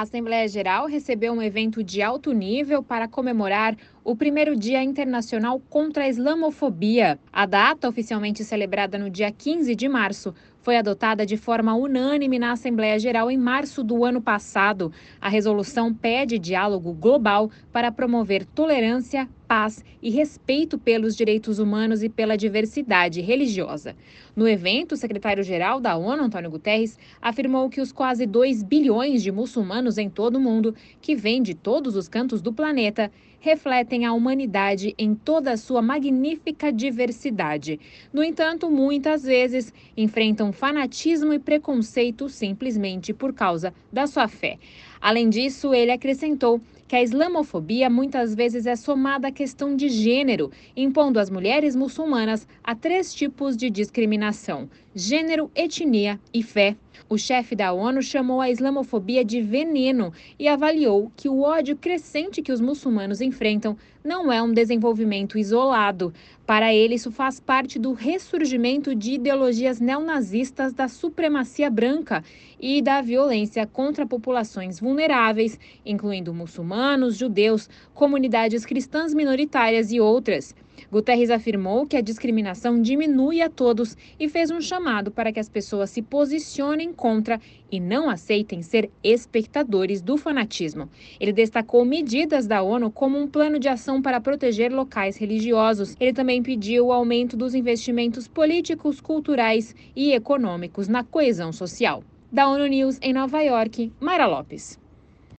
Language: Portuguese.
A Assembleia Geral recebeu um evento de alto nível para comemorar o primeiro Dia Internacional contra a Islamofobia. A data, oficialmente celebrada no dia 15 de março, foi adotada de forma unânime na Assembleia Geral em março do ano passado. A resolução pede diálogo global para promover tolerância, paz e respeito pelos direitos humanos e pela diversidade religiosa. No evento, o secretário-geral da ONU, Antônio Guterres, afirmou que os quase 2 bilhões de muçulmanos em todo o mundo, que vêm de todos os cantos do planeta, refletem a humanidade em toda a sua magnífica diversidade. No entanto, muitas vezes enfrentam fanatismo e preconceito simplesmente por causa da sua fé. Além disso, ele acrescentou que a islamofobia muitas vezes é somada à questão de gênero, impondo às mulheres muçulmanas a três tipos de discriminação: gênero, etnia e fé. O chefe da ONU chamou a islamofobia de veneno e avaliou que o ódio crescente que os muçulmanos enfrentam não é um desenvolvimento isolado. Para ele, isso faz parte do ressurgimento de ideologias neonazistas da supremacia branca e da violência contra populações vulneráveis, incluindo muçulmanos, judeus, comunidades cristãs minoritárias e outras. Guterres afirmou que a discriminação diminui a todos e fez um chamado para que as pessoas se posicionem contra e não aceitem ser espectadores do fanatismo. Ele destacou medidas da ONU como um plano de ação para proteger locais religiosos. Ele também pediu o aumento dos investimentos políticos, culturais e econômicos na coesão social. Da ONU News em Nova York, Mara Lopes.